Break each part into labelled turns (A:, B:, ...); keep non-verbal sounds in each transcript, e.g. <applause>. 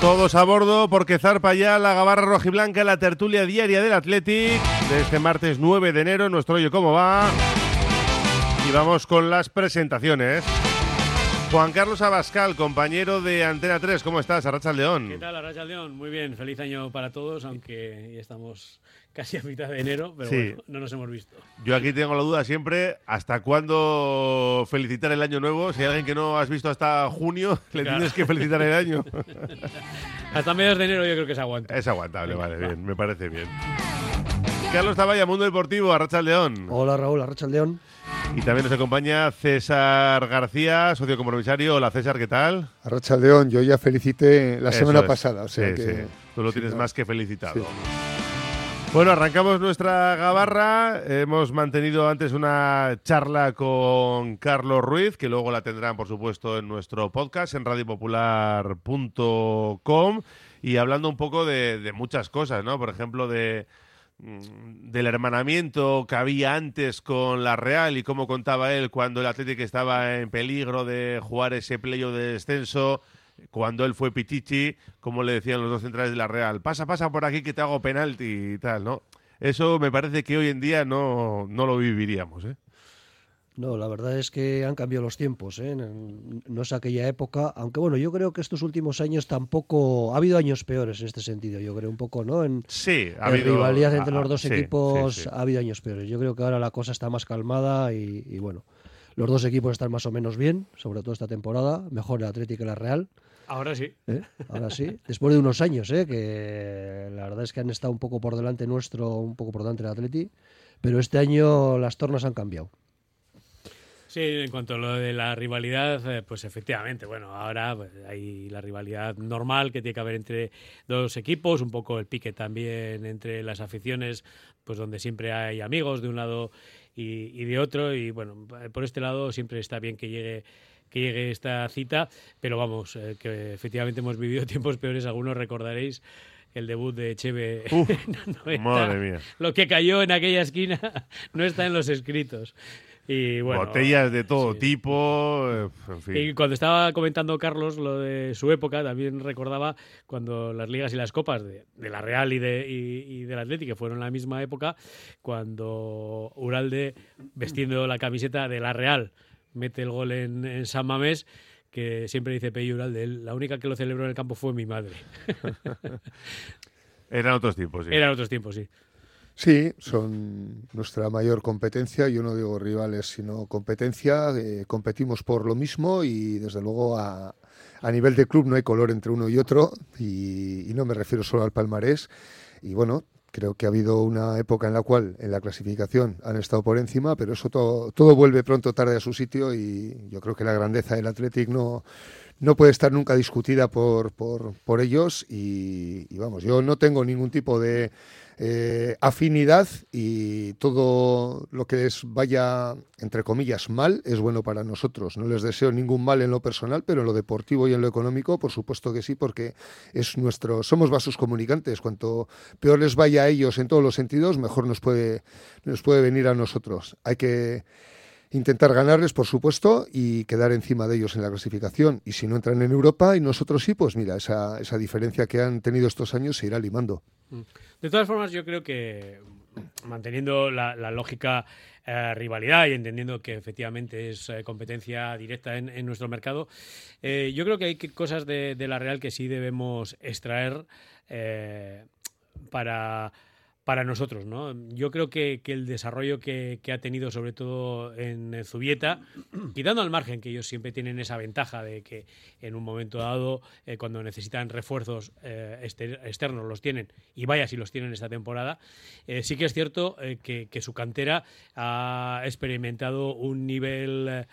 A: Todos a bordo porque zarpa ya la gabarra rojiblanca, la tertulia diaria del Athletic de este martes 9 de enero. Nuestro Oye Cómo Va. Y vamos con las presentaciones. Juan Carlos Abascal, compañero de Antena 3, ¿cómo estás? Arracha León.
B: ¿Qué tal, Arracha León? Muy bien, feliz año para todos, aunque ya estamos casi a mitad de enero, pero
A: Sí.
B: bueno, no nos hemos visto.
A: Yo aquí tengo la duda siempre, ¿hasta cuándo felicitar el año nuevo? Si hay alguien que no has visto hasta junio, <laughs> le
B: Claro.
A: tienes que felicitar el año. <laughs>
B: Hasta mediados de enero yo creo que se aguanta.
A: Es aguantable, vale, bien, me parece bien. Carlos Taballa, Mundo Deportivo, Arracha León.
C: Hola Raúl, Arrachaldeón.
A: Y también nos acompaña César García, socio compromisario. Hola César, ¿qué tal?
D: Arrachaldeón, yo ya felicité la
A: Eso
D: semana
A: es.
D: pasada, o sea
A: Sí,
D: que
A: sí. Tú lo
D: sí,
A: tienes
D: no.
A: más que felicitado. Bueno, arrancamos nuestra gabarra. Hemos mantenido antes una charla con Carlos Ruiz, que luego la tendrán, por supuesto, en nuestro podcast, en radiopopular.com, y hablando un poco de, de muchas cosas, ¿no? Por ejemplo, de del hermanamiento que había antes con la Real y cómo contaba él cuando el Atlético estaba en peligro de jugar ese playo de descenso, cuando él fue Pichichi, como le decían los dos centrales de la Real, pasa, pasa por aquí que te hago penalti y tal, ¿no? Eso me parece que hoy en día no, no lo viviríamos, ¿eh?
C: No, la verdad es que han cambiado los tiempos, ¿eh? No es aquella época, aunque bueno, yo creo que estos últimos años tampoco ha habido años peores en este sentido, yo creo un poco, ¿no? En,
A: Sí, ha
C: en
A: habido...
C: rivalidad entre los dos equipos
A: sí, sí.
C: ha habido años peores. Yo creo que ahora la cosa está más calmada y, y bueno, los dos equipos están más o menos bien, sobre todo esta temporada, mejor el Atlético que la Real.
B: Ahora sí.
C: ¿eh? Ahora sí, <laughs> después de unos años, ¿eh? que la verdad es que han estado un poco por delante nuestro, un poco por delante del Atleti, pero este año las tornas han cambiado.
B: Sí, en cuanto a lo de la rivalidad, eh, pues efectivamente, bueno, ahora pues, hay la rivalidad normal que tiene que haber entre dos equipos, un poco el pique también entre las aficiones, pues donde siempre hay amigos de un lado y, y de otro, y bueno, por este lado siempre está bien que llegue que llegue esta cita, pero vamos, eh, que efectivamente hemos vivido <laughs> tiempos peores, algunos recordaréis el debut de Cheve
A: Uf, <laughs>
B: en la 90.
A: madre mía.
B: Lo que cayó en aquella esquina <laughs> no está en los escritos. Y bueno,
A: Botellas de todo
B: sí.
A: tipo, eh, en fin.
B: Y cuando estaba comentando Carlos lo de su época, también recordaba cuando las ligas y las copas de, de la Real y, de, y, y del Atlético fueron la misma época, cuando Uralde, vestiendo la camiseta de la Real, mete el gol en, en San Mamés, que siempre dice Pello Uralde, "Él- la única que lo celebró en el campo fue mi madre. <laughs>
A: Eran otros tiempos, sí.
B: Eran otros tiempos, sí.
D: Sí, son nuestra mayor competencia. Yo no digo rivales, sino competencia. eh, competimos por lo mismo y desde luego a, nivel de club no hay color entre uno y otro y, no me refiero solo al palmarés. Y bueno, creo que ha habido una época en la cual en la clasificación han estado por encima, pero eso todo, todo vuelve pronto tarde a su sitio y yo creo que la grandeza del Athletic no, no puede estar nunca discutida por, por, por ellos y vamos, yo no tengo ningún tipo de eh, afinidad y todo lo que les vaya, entre comillas, mal es bueno para nosotros. No les deseo ningún mal en lo personal, pero en lo deportivo y en lo económico, por supuesto que sí, porque es nuestro, somos vasos comunicantes. Cuanto peor les vaya a ellos en todos los sentidos, mejor nos puede, nos puede venir a nosotros. Hay que intentar ganarles, por supuesto, y quedar encima de ellos en la clasificación. Y si no entran en Europa y nosotros sí, pues mira, esa, esa diferencia que han tenido estos años se irá limando.
B: De todas formas, yo creo que manteniendo la, lógica eh, rivalidad y entendiendo que efectivamente es eh, competencia directa en, nuestro mercado, eh, yo creo que hay cosas de, la Real que sí debemos extraer para, para nosotros. ¿no? Yo creo que, el desarrollo que, ha tenido, sobre todo en Zubieta, <clears throat> quitando al margen que ellos siempre tienen esa ventaja de que en un momento dado, eh, cuando necesitan refuerzos eh, exter- externos, los tienen, y vaya si los tienen esta temporada, eh, sí que es cierto que, que su cantera ha experimentado un nivel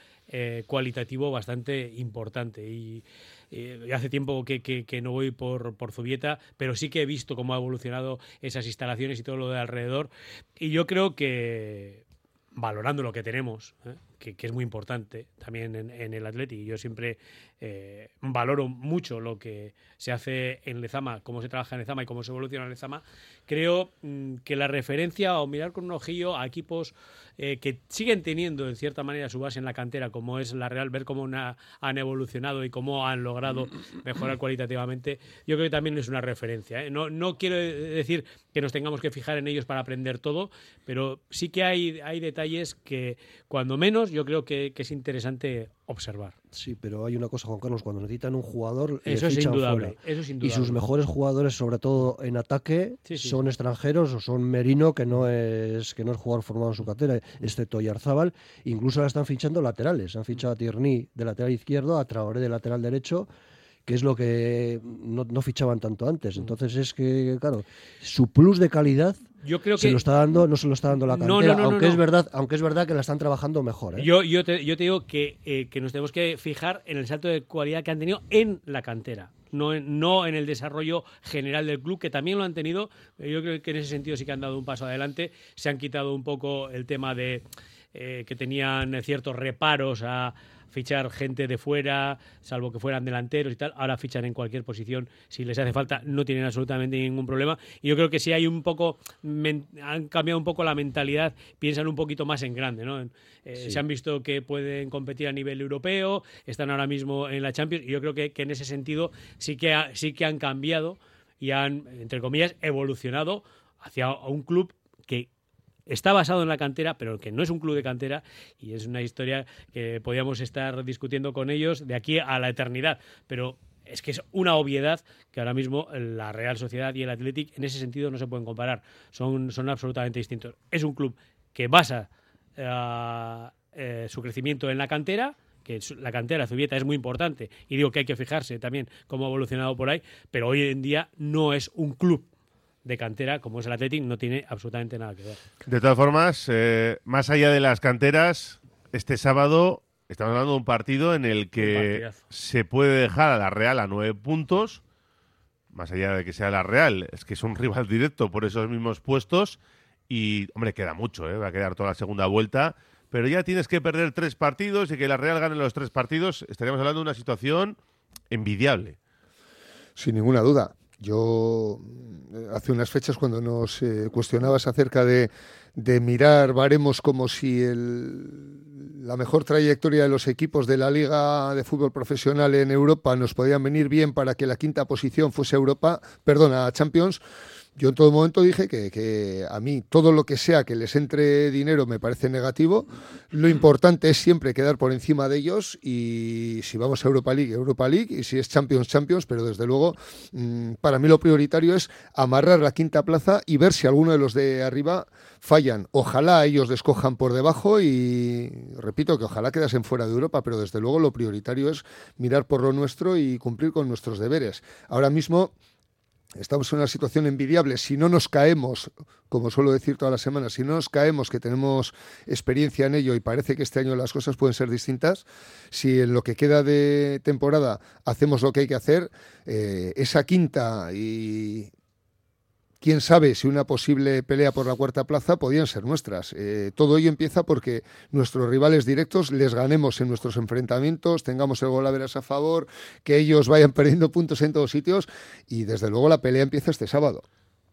B: cualitativo bastante importante. Y eh, hace tiempo que, no voy por, por Zubieta, pero sí que he visto cómo ha evolucionado esas instalaciones y todo lo de alrededor. Y yo creo que valorando lo que tenemos, ¿eh? Que, es muy importante también en, en el Atleti. Yo siempre eh, valoro mucho lo que se hace en Lezama, cómo se trabaja en Lezama y cómo se evoluciona en Lezama. Creo mmm, que la referencia o mirar con un ojillo a equipos eh, que siguen teniendo en cierta manera su base en la cantera, como es la Real, ver cómo una, han evolucionado y cómo han logrado mejorar cualitativamente, yo creo que también es una referencia. ¿eh? No, no quiero decir que nos tengamos que fijar en ellos para aprender todo, pero sí que hay, hay detalles que, cuando menos, yo creo que, que es interesante observar.
C: Sí, pero hay una cosa, Juan Carlos, cuando necesitan un jugador,
B: eso, es indudable, eso es indudable.
C: Y sus mejores jugadores, sobre todo en ataque, sí, sí. son extranjeros o son Merino, que no es que no es jugador formado en su cartera, excepto Yarzábal. Incluso ahora están fichando laterales. Han fichado a Tierney de lateral izquierdo, a Traoré de lateral derecho que es lo que no, no, fichaban tanto antes. Entonces es que, claro, su plus de calidad
B: yo creo que
C: se lo está dando, no se lo está dando la cantera,
B: no, no, no,
C: aunque es verdad, aunque es verdad que la están trabajando mejor. ¿eh?
B: Yo, yo, te, yo te digo que, eh, que nos tenemos que fijar en el salto de cualidad que han tenido en la cantera. No en, no en el desarrollo general del club, que también lo han tenido. Yo creo que en ese sentido sí que han dado un paso adelante. Se han quitado un poco el tema de eh, que tenían ciertos reparos a, fichar gente de fuera, salvo que fueran delanteros y tal. Ahora fichan en cualquier posición si les hace falta, no tienen absolutamente ningún problema. Y yo creo que sí hay un poco, han cambiado un poco la mentalidad, piensan un poquito más en grande, ¿no? Eh, sí. Se han visto que pueden competir a nivel europeo, están ahora mismo en la Champions y yo creo que, que en ese sentido sí que, ha, sí que han cambiado y han, entre comillas, evolucionado hacia un club que está basado en la cantera, pero que no es un club de cantera y es una historia que podíamos estar discutiendo con ellos de aquí a la eternidad. Pero es que es una obviedad que ahora mismo la Real Sociedad y el Athletic en ese sentido no se pueden comparar. Son, son absolutamente distintos. Es un club que basa uh, eh, su crecimiento en la cantera que la cantera Zubieta es muy importante y digo que hay que fijarse también cómo ha evolucionado por ahí, pero hoy en día no es un club de cantera, como es el Athletic, no tiene absolutamente nada que ver.
A: De todas formas, eh, más allá de las canteras, este sábado estamos hablando de un partido en el que se puede dejar a la Real a nueve puntos, más allá de que sea la Real, es que es un rival directo por esos mismos puestos y, hombre, queda mucho, ¿eh? va a quedar toda la segunda vuelta, pero ya tienes que perder tres partidos y que la Real gane los tres partidos, estaríamos hablando de una situación envidiable.
D: Sin ninguna duda. Yo hace unas fechas cuando nos eh, cuestionabas acerca de, de, mirar baremos como si el, la mejor trayectoria de los equipos de la Liga de Fútbol Profesional en Europa nos podían venir bien para que la quinta posición fuese Europa, perdona, Champions. Yo en todo momento dije que, a mí todo lo que sea que les entre dinero me parece negativo. Lo importante es siempre quedar por encima de ellos y si vamos a Europa League, Europa League y si es Champions, Champions, pero desde luego mmm, para mí lo prioritario es amarrar la quinta plaza y ver si alguno de los de arriba fallan. Ojalá ellos descojan por debajo y repito que ojalá quedasen fuera de Europa, pero desde luego lo prioritario es mirar por lo nuestro y cumplir con nuestros deberes. Ahora mismo estamos en una situación envidiable. Si no nos caemos, como suelo decir todas las semanas, si no nos caemos, que tenemos experiencia en ello y parece que este año las cosas pueden ser distintas, si en lo que queda de temporada hacemos lo que hay que hacer, eh, esa quinta y, quién sabe si una posible pelea por la cuarta plaza podían ser nuestras. Eh, todo ello empieza porque nuestros rivales directos les ganemos en nuestros enfrentamientos, tengamos el gol a a favor, que ellos vayan <laughs> perdiendo puntos en todos sitios y desde luego la pelea empieza este sábado.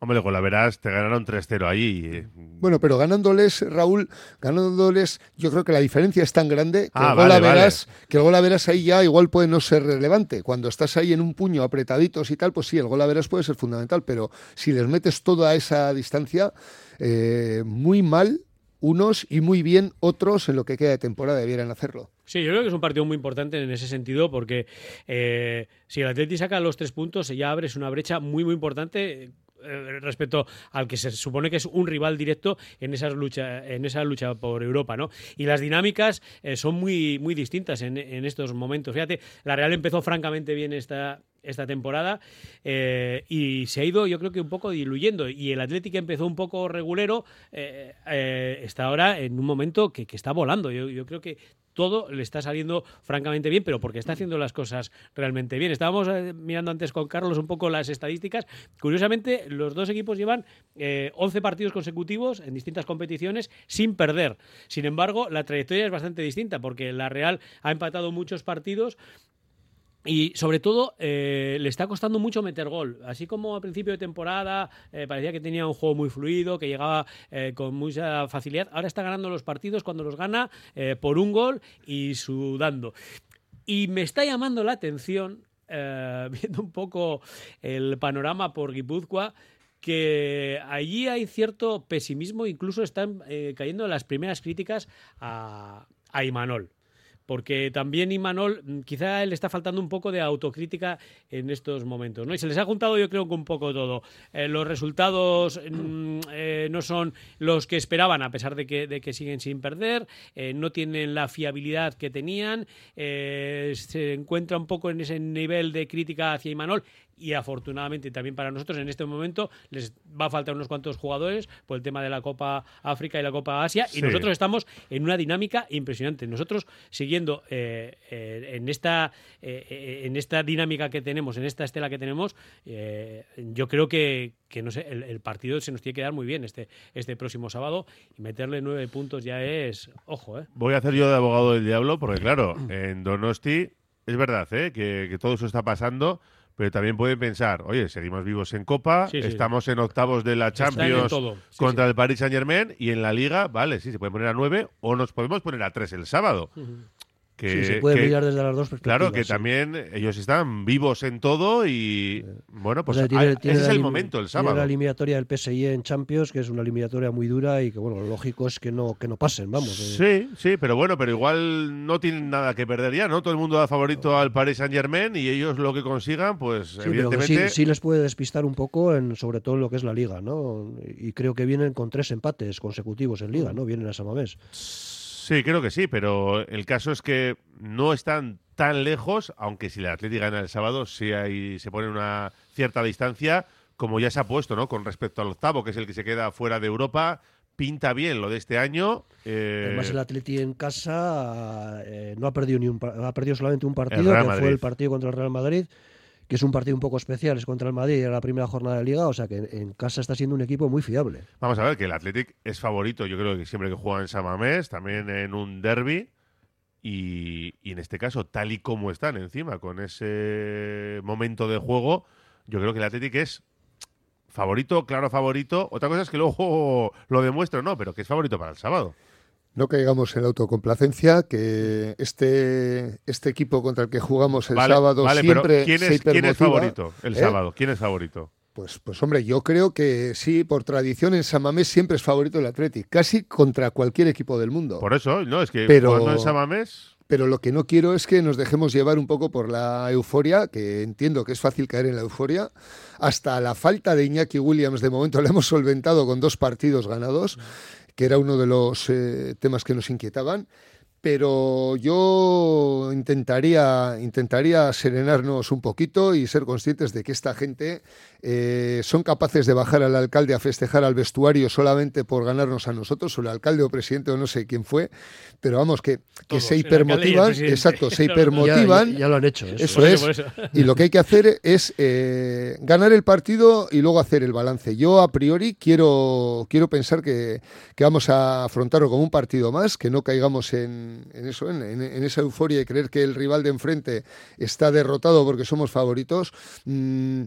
A: Hombre, con la verás, te ganaron 3-0 ahí.
D: Bueno, pero ganándoles, Raúl, ganándoles, yo creo que la diferencia es tan grande que,
A: ah,
D: el, gol
A: vale,
D: verás,
A: vale.
D: que el gol a verás ahí ya igual puede no ser relevante. Cuando estás ahí en un puño apretaditos y tal, pues sí, el gol a verás puede ser fundamental, pero si les metes toda esa distancia, eh, muy mal unos y muy bien otros en lo que queda de temporada debieran hacerlo.
B: Sí, yo creo que es un partido muy importante en ese sentido porque eh, si el Atleti saca los tres puntos ya abres una brecha muy muy importante eh, respecto al que se supone que es un rival directo en esa lucha en esa lucha por Europa, ¿no? Y las dinámicas eh, son muy muy distintas en, en, estos momentos. Fíjate, la Real empezó francamente bien esta esta temporada eh, y se ha ido yo creo que un poco diluyendo y el Atlético empezó un poco regulero eh, eh, está ahora en un momento que, está volando yo, yo, creo que todo le está saliendo francamente bien, pero porque está haciendo las cosas realmente bien. Estábamos mirando antes con Carlos un poco las estadísticas. Curiosamente, los dos equipos llevan 11 partidos consecutivos en distintas competiciones sin perder. Sin embargo, la trayectoria es bastante distinta porque la Real ha empatado muchos partidos y sobre todo eh, le está costando mucho meter gol. Así como a principio de temporada eh, parecía que tenía un juego muy fluido, que llegaba eh, con mucha facilidad, ahora está ganando los partidos cuando los gana por un gol y sudando. Y me está llamando la atención, <laughs> viendo un poco el panorama por Guipúzcoa, que allí hay cierto pesimismo, incluso están cayendo las primeras críticas a, a Imanol porque también Imanol, mm, quizá le está faltando un poco de autocrítica en estos momentos, ¿no? Y se les ha juntado yo creo que un poco todo. Eh, los resultados mm, eh, no son los que esperaban, a pesar de que, de que siguen sin perder, eh, no tienen la fiabilidad que tenían, se encuentra un poco en ese nivel de crítica hacia Imanol y afortunadamente también para nosotros en este momento les va a faltar unos cuantos jugadores por el tema de la Copa África y la Copa Asia y nosotros estamos en una dinámica impresionante. Nosotros siguiendo eh, eh, en esta eh, en esta dinámica que tenemos, en esta estela que tenemos, yo creo que, que no sé, el, partido se nos tiene que dar muy bien este este próximo sábado y meterle nueve puntos ya es ojo.
A: Voy a hacer yo de abogado del diablo porque claro, en Donosti es verdad que, que todo eso está pasando pero también pueden pensar, oye, seguimos vivos en Copa, estamos en octavos de la Champions contra el Paris Saint Germain y en la Liga, vale, sí, se puede poner a nueve o nos podemos poner a tres el sábado.
C: Que, se puede brillar desde las dos perspectivas.
A: Claro, que también ellos están vivos en todo y bueno, pues ese es el momento, el sábado.
C: la eliminatoria del PSG en Champions, que es una eliminatoria muy dura y que bueno, lo lógico es que no, que no pasen, vamos.
A: Eh. Sí, sí, pero bueno, pero igual no tienen nada que perder ya, ¿no? Todo el mundo da favorito al Paris Saint Germain y ellos lo que consigan, pues evidentemente...
C: sí, les puede despistar un poco, en, sobre todo en lo que es la Liga, ¿no? Y creo que vienen con tres empates consecutivos en Liga, ¿no? Vienen a Samamés.
A: Sí, creo que sí, pero el caso es que no están tan lejos, aunque si el Atlético gana el sábado, sí hay, se pone una cierta distancia, como ya se ha puesto, ¿no? Con respecto al octavo, que es el que se queda fuera de Europa, pinta bien lo de este año.
C: Eh... Además, el Atleti en casa eh, no ha perdido ni un, ha perdido solamente un partido, que fue el partido contra el Real Madrid es un partido un poco especial, es contra el Madrid, era la primera jornada de liga, o sea que en, casa está siendo un equipo muy fiable.
A: Vamos a ver que el Athletic es favorito, yo creo que siempre que juega en Samamés, también en un derby, y, en este caso, tal y como están encima, con ese momento de juego, yo creo que el Athletic es favorito, claro favorito. Otra cosa es que luego lo demuestre no, pero que es favorito para el sábado.
D: No caigamos en la autocomplacencia, que este, este equipo contra el que jugamos el sábado siempre
A: ¿quién es, ¿quién es favorito el ¿Eh? sábado? ¿Quién es favorito?
D: Pues, pues hombre, yo creo que sí, por tradición en San Mamés siempre es favorito el Athletic, casi contra cualquier equipo del mundo.
A: Por eso, no, es que pero, en San Mamés...
D: Pero lo que no quiero es que nos dejemos llevar un poco por la euforia, que entiendo que es fácil caer en la euforia. Hasta la falta de Iñaki Williams, de momento <laughs> la hemos solventado con dos partidos ganados que era uno de los eh, temas que nos inquietaban pero yo intentaría, intentaría serenarnos un poquito y ser conscientes de que esta gente eh, son capaces de bajar al alcalde a festejar al vestuario solamente por ganarnos a nosotros, o el alcalde o presidente o no sé quién fue, pero vamos, que, que se hipermotivan, exacto, se <laughs> hipermotivan.
C: Ya, lo han hecho.
D: Eso, es. Y lo que hay que hacer es eh, ganar el partido y luego hacer el balance. Yo a priori quiero, quiero pensar que, que vamos a afrontarlo como un partido más, que no caigamos en en, eso, en, esa euforia de creer que el rival de enfrente está derrotado porque somos favoritos. Mm,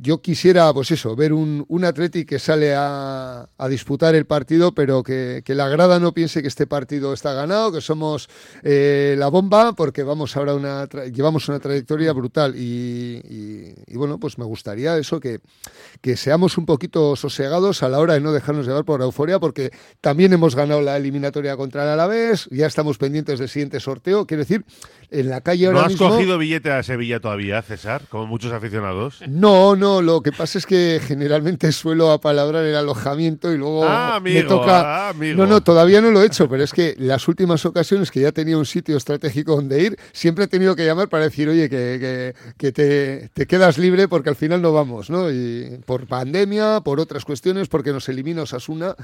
D: yo quisiera, pues eso, ver un, un Atleti que sale a, disputar el partido, pero que, la grada no piense que este partido está ganado, que somos eh, la bomba, porque vamos ahora una llevamos una trayectoria brutal. Y, bueno, pues me gustaría eso, que, que seamos un poquito sosegados a la hora de no dejarnos llevar por la euforia, porque también hemos ganado la eliminatoria contra el Alavés, ya estamos pendientes del siguiente sorteo. Quiero decir, en la calle ahora
A: ¿No has cogido billete a Sevilla todavía, César, como muchos aficionados?
D: No, no, lo que pasa es que generalmente <laughs> suelo apalabrar el alojamiento y luego
A: ah,
D: me toca...
A: Ah,
D: no, no, todavía no lo he hecho, pero es que las últimas ocasiones que ya tenía un sitio estratégico donde ir, siempre he tenido que llamar para decir, oye, que, que, te, te, quedas libre porque al final no vamos, ¿no? Y por pandemia, por otras cuestiones, porque nos elimina Osasuna.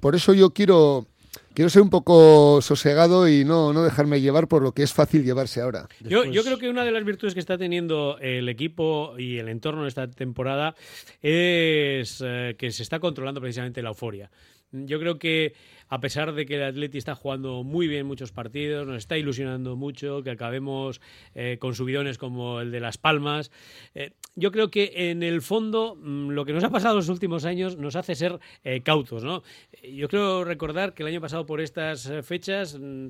D: Por eso yo quiero quiero ser un poco sosegado y no, no dejarme llevar por lo que es fácil llevarse ahora.
B: Yo, yo, creo que una de las virtudes que está teniendo el equipo y el entorno de esta temporada es eh, que se está controlando precisamente la euforia. Yo creo que a pesar de que el Atleti está jugando muy bien muchos partidos, nos está ilusionando mucho, que acabemos eh, con subidones como el de Las Palmas. Eh, yo creo que en el fondo mm, lo que nos ha pasado en los últimos años nos hace ser eh, cautos. ¿no? Yo creo recordar que el año pasado por estas fechas mm,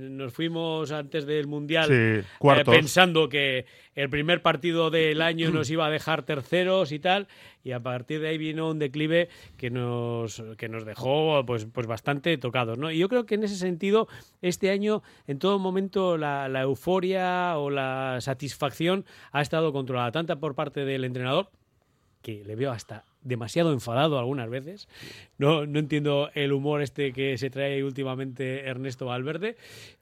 B: nos fuimos antes del Mundial pensando que el primer partido del año nos iba a dejar terceros y tal, y a partir de ahí vino un declive que nos, que nos dejó pues, pues bastante tocados. ¿no? Y yo creo que en ese sentido, este año, en todo momento, la, euforia o la satisfacción ha estado controlada, tanto por parte del entrenador, que le veo hasta demasiado enfadado algunas veces. No, no entiendo el humor este que se trae últimamente Ernesto Valverde,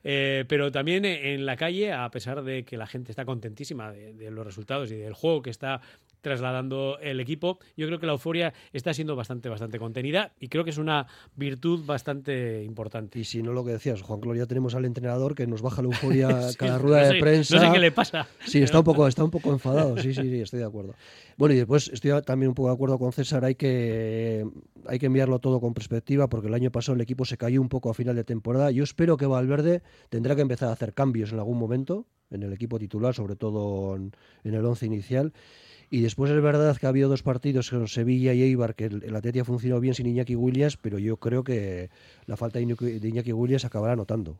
B: eh, pero también en la calle, a pesar de que la gente está contentísima de, los resultados y del juego que está trasladando el equipo, yo creo que la euforia está siendo bastante, bastante contenida y creo que es una virtud bastante importante.
C: Y si no lo que decías, Juan Gloria, tenemos al entrenador que nos baja la euforia <laughs> cada rueda de prensa.
B: No sé qué le pasa.
C: Sí, está un poco, está un poco enfadado, sí, sí, sí, estoy de acuerdo. Bueno, y después estoy también un poco de acuerdo con César, hay que, hay que enviarlo todo con perspectiva, porque el año pasado el equipo se cayó un poco a final de temporada. Yo espero que Valverde tendrá que empezar a hacer cambios en algún momento, en el equipo titular, sobre todo en, el once inicial. Y después es verdad que ha habido dos partidos con Sevilla y Eibar que el, el ha funcionado bien sin Iñaki Williams, pero yo creo que la falta de Iñaki Williams acabará notando.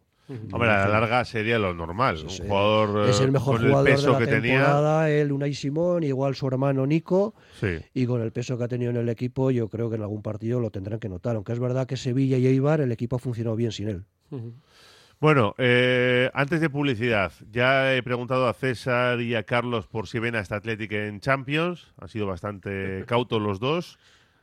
A: Hombre, a la larga sería lo normal. un jugador
C: es el mejor
A: con
C: jugador
A: el peso
C: de la
A: que
C: temporada,
A: tenía.
C: él, Unai Simón, igual su hermano Nico.
A: Sí.
C: Y con el peso que ha tenido en el equipo, yo creo que en algún partido lo tendrán que notar. Aunque es verdad que Sevilla y Eibar, el equipo ha funcionado bien sin él.
A: Bueno, eh, antes de publicidad, ya he preguntado a César y a Carlos por si ven a esta Atlético en Champions. Han sido bastante <laughs> cautos los dos.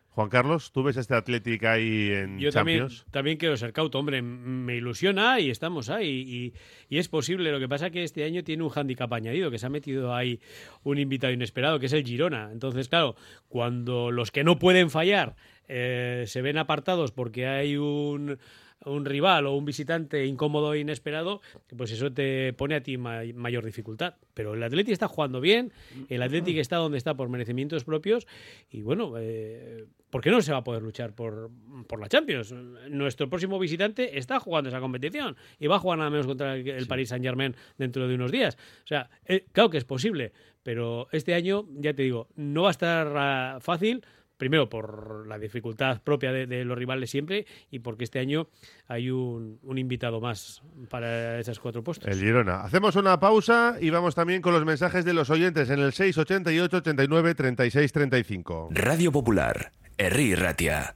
A: Juan Carlos, ¿tú ves este Atlético ahí en
B: Yo
A: Champions?
B: También, también quiero ser cauto, hombre, me ilusiona y estamos ahí. Y, es posible, lo que pasa es que este año tiene un hándicap añadido, que se ha metido ahí un invitado inesperado, que es el Girona. Entonces, claro, cuando los que no pueden fallar eh, se ven apartados porque hay un un rival o un visitante incómodo e inesperado, pues eso te pone a ti mayor dificultad. Pero el Atlético está jugando bien, el Atlético está donde está por merecimientos propios y bueno, eh, ¿por qué no se va a poder luchar por, por, la Champions? Nuestro próximo visitante está jugando esa competición y va a jugar nada menos contra el, Paris Saint Germain dentro de unos días. O sea, eh, claro que es posible, pero este año, ya te digo, no va a estar ah, fácil primero por la dificultad propia de, los rivales siempre y porque este año hay un, invitado más para esas cuatro puestos.
A: El Girona. Hacemos una pausa y vamos también con los mensajes de los oyentes en el 688 89 36 35.
E: Radio Popular, Herri Ratia.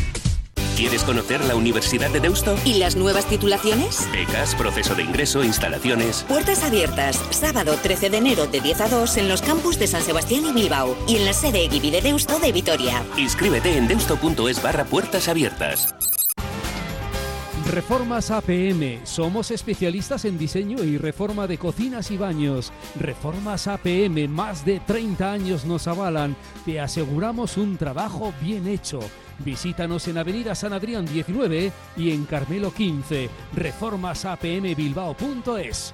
E: ¿Quieres conocer la Universidad de Deusto?
F: ¿Y las nuevas titulaciones?
E: Becas, proceso de ingreso, instalaciones.
F: Puertas abiertas, sábado 13 de enero de 10 a 2 en los campus de San Sebastián y Bilbao y en la sede Eguibi de Deusto de Vitoria.
E: Inscríbete en deusto.es barra puertas abiertas.
G: Reformas APM. Somos especialistas en diseño y reforma de cocinas y baños. Reformas APM, más de 30 años nos avalan. Te aseguramos un trabajo bien hecho Visítanos en Avenida San Adrián 19 y en Carmelo 15. Reformasapmbilbao.es.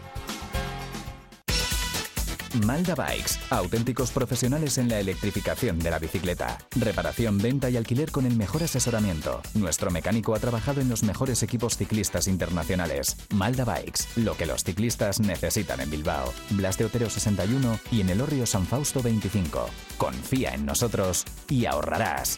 H: Malda Bikes, auténticos profesionales en la electrificación de la bicicleta. Reparación, venta y alquiler con el mejor asesoramiento. Nuestro mecánico ha trabajado en los mejores equipos ciclistas internacionales. Malda Bikes, lo que los ciclistas necesitan en Bilbao. Blas de Otero 61 y en el Orrio San Fausto 25. Confía en nosotros y ahorrarás.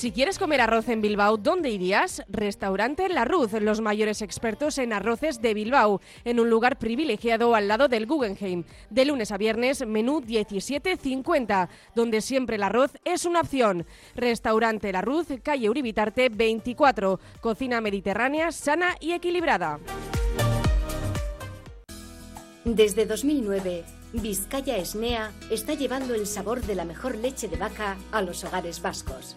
I: Si quieres comer arroz en Bilbao, ¿dónde irías? Restaurante La Ruz, los mayores expertos en arroces de Bilbao, en un lugar privilegiado al lado del Guggenheim. De lunes a viernes, menú 17.50, donde siempre el arroz es una opción. Restaurante La Ruz, calle Uribitarte 24, cocina mediterránea, sana y equilibrada.
J: Desde 2009, Vizcaya Esnea está llevando el sabor de la mejor leche de vaca a los hogares vascos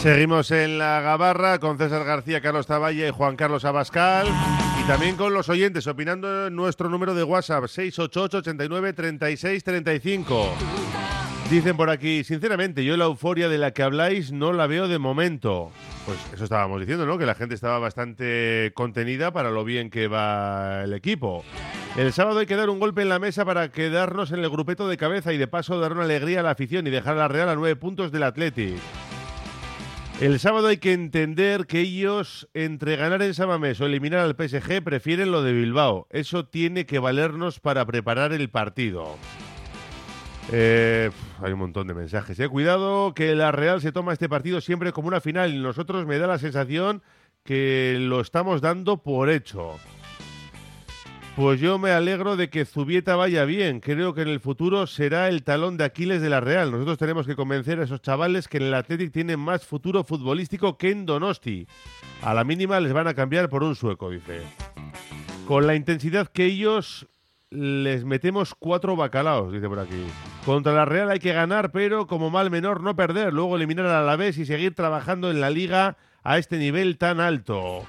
A: Seguimos en la Gabarra con César García, Carlos Taballa y Juan Carlos Abascal. Y también con los oyentes opinando en nuestro número de WhatsApp 688 89 36 35. Dicen por aquí, sinceramente, yo la euforia de la que habláis no la veo de momento. Pues eso estábamos diciendo, ¿no? Que la gente estaba bastante contenida para lo bien que va el equipo. El sábado hay que dar un golpe en la mesa para quedarnos en el grupeto de cabeza y de paso dar una alegría a la afición y dejar a la Real a nueve puntos del Athletic. El sábado hay que entender que ellos, entre ganar en Samamés o eliminar al PSG, prefieren lo de Bilbao. Eso tiene que valernos para preparar el partido. Eh, hay un montón de mensajes. Eh. Cuidado que la Real se toma este partido siempre como una final y nosotros me da la sensación que lo estamos dando por hecho. Pues yo me alegro de que Zubieta vaya bien. Creo que en el futuro será el talón de Aquiles de la Real. Nosotros tenemos que convencer a esos chavales que en el Athletic tienen más futuro futbolístico que en Donosti. A la mínima les van a cambiar por un sueco, dice. Con la intensidad que ellos les metemos cuatro bacalaos, dice por aquí. Contra la Real hay que ganar, pero como mal menor no perder. Luego eliminar al Alavés y seguir trabajando en la liga a este nivel tan alto.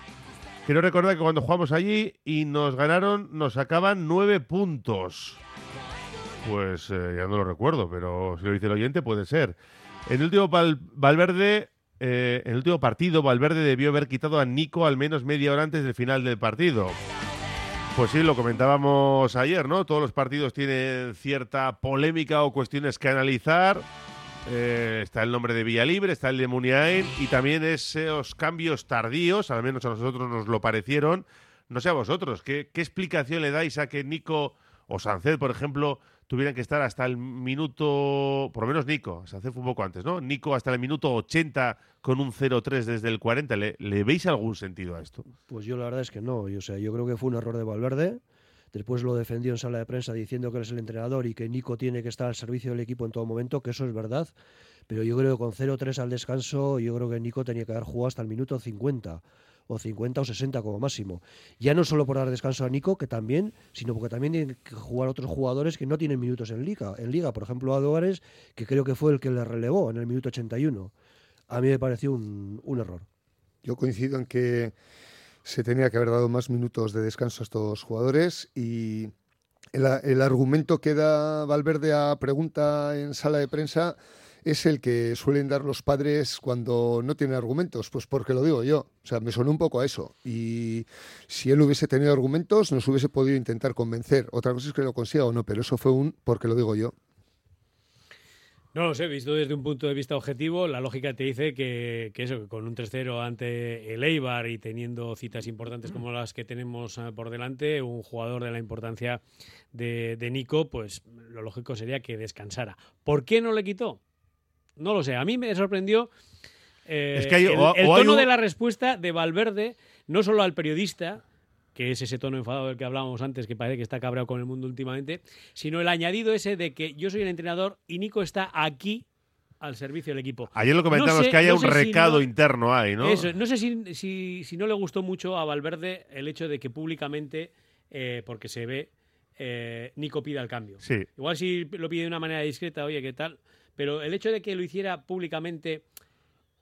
A: Quiero recordar que cuando jugamos allí y nos ganaron, nos sacaban nueve puntos. Pues eh, ya no lo recuerdo, pero si lo dice el oyente puede ser. En el último Valverde, eh, en el último partido, Valverde debió haber quitado a Nico al menos media hora antes del final del partido. Pues sí, lo comentábamos ayer, ¿no? Todos los partidos tienen cierta polémica o cuestiones que analizar. Eh, está el nombre de Villalibre, está el de Muniain y también esos cambios tardíos, al menos a nosotros nos lo parecieron. No sé a vosotros, ¿qué, explicación le dais a que Nico o Sanced, por ejemplo, tuvieran que estar hasta el minuto, por lo menos Nico, Sanced fue un poco antes, ¿no? Nico hasta el minuto 80 con un 0-3 desde el 40. ¿Le, ¿Le, veis algún sentido a esto?
C: Pues yo la verdad es que no. O sea, yo creo que fue un error de Valverde. Después lo defendió en sala de prensa diciendo que él es el entrenador y que Nico tiene que estar al servicio del equipo en todo momento, que eso es verdad. Pero yo creo que con 0-3 al descanso, yo creo que Nico tenía que haber jugado hasta el minuto 50 o 50 o 60 como máximo. Ya no solo por dar descanso a Nico, que también, sino porque también tienen que jugar otros jugadores que no tienen minutos en liga. En liga, por ejemplo, a que creo que fue el que le relevó en el minuto 81. A mí me pareció un, un error.
D: Yo coincido en que se tenía que haber dado más minutos de descanso a estos jugadores y el, argumento que da Valverde a pregunta en sala de prensa es el que suelen dar los padres cuando no tienen argumentos, pues porque lo digo yo. O sea, me sonó un poco a eso. Y si él hubiese tenido argumentos, nos hubiese podido intentar convencer. Otra cosa es que lo consiga o no, pero eso fue un porque lo digo yo.
B: No lo sé, visto desde un punto de vista objetivo, la lógica te dice que, que eso, que con un 3-0 ante el Eibar y teniendo citas importantes como las que tenemos eh, por delante, un jugador de la importancia de, de Nico, pues lo lógico sería que descansara. ¿Por qué no le quitó? No lo sé. A mí me sorprendió eh,
A: Es que hay-
B: el,
A: hay
B: tono de la respuesta de Valverde, no solo al periodista, que es ese tono enfadado del que hablábamos antes, que parece que está cabreado con el mundo últimamente, sino el añadido ese de que yo soy el entrenador y Nico está aquí al servicio del equipo.
A: Ayer lo comentamos
B: No sé-
A: que haya
B: no
A: un
B: si
A: recado
B: no-
A: interno ahí, ¿no?
B: Eso, no sé si, si, si no le gustó mucho a Valverde el hecho de que públicamente, eh, porque se ve, eh, Nico pida el cambio.
A: Sí.
B: Igual si lo pide de una manera discreta, oye, ¿qué tal? Pero el hecho de que lo hiciera públicamente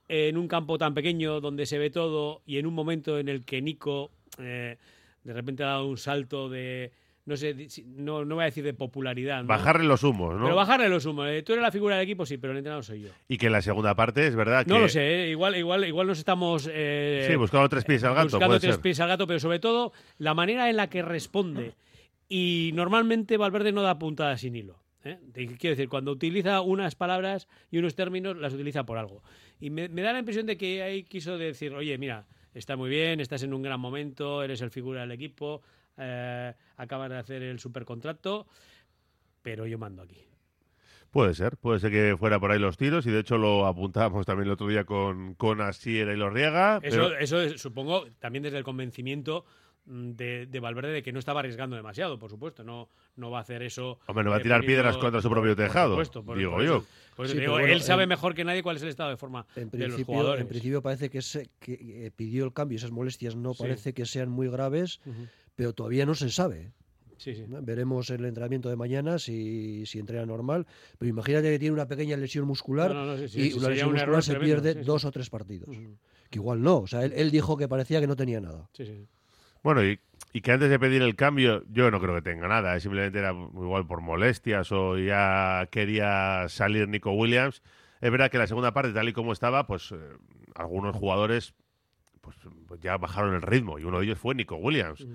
B: en un campo tan pequeño donde se ve todo y en un momento en el que Nico eh, de repente ha dado un salto de, no sé, no, no voy a decir de popularidad. ¿no?
A: Bajarle los humos, ¿no?
B: Pero bajarle los humos. Eh, Tú eres la figura del equipo, sí, pero el entrenador soy yo.
A: Y que en la segunda parte es verdad que...
B: No lo sé, ¿eh? igual, igual, igual nos estamos... eh,
A: Sí, buscando tres pies al gato,
B: Buscando tres
A: ser.
B: pies al gato, pero sobre todo la manera en la que responde. Y normalmente Valverde no da puntadas sin hilo. ¿eh? Quiero decir, cuando utiliza unas palabras y unos términos, las utiliza por algo. Y me, me da la impresión de que ahí quiso decir, oye, mira, está muy bien, estás en un gran momento, eres el figura del equipo, eh, acabas de hacer el supercontrato, pero yo mando aquí.
A: Puede ser, puede ser que fuera por ahí los tiros y de hecho lo apuntábamos también el otro día con, con Asier y Lorriaga.
B: Eso,
A: pero-
B: eso es, supongo también desde el convencimiento de, de Valverde de que no estaba arriesgando demasiado, por supuesto. No, no va a hacer eso.
A: Hombre, no va a tirar
B: poniendo-
A: piedras contra su propio
B: por
A: tejado,
B: supuesto, por-
A: digo
B: por
A: yo.
B: eso- por eso
C: Sí,
B: te digo,
C: pero bueno,
B: él sabe
C: en-
B: mejor que nadie cuál es el estado de forma
C: En
B: de los
C: principio,
B: jugadores.
C: en principio parece que, que eh, pidió el cambio. Esas molestias no
B: Sí.
C: parece que sean muy graves, pero todavía no se sabe.
B: Sí, sí.
C: ¿no? Veremos el entrenamiento de mañana si, si entrena normal. Pero imagínate que tiene una pequeña lesión muscular
B: No, no, no, sí, sí,
C: y una lesión
B: un
C: muscular se
B: tremendo,
C: pierde
B: sí, sí.
C: dos o tres partidos. Que igual no. O sea, él, él dijo que parecía que no tenía nada.
B: Sí, sí.
A: Bueno, y, y que antes de pedir el cambio, yo no creo que tenga nada, eh, simplemente era igual por molestias o ya quería salir Nico Williams. Es verdad que la segunda parte, tal y como estaba, pues eh, algunos jugadores pues, pues ya bajaron el ritmo y uno de ellos fue Nico Williams.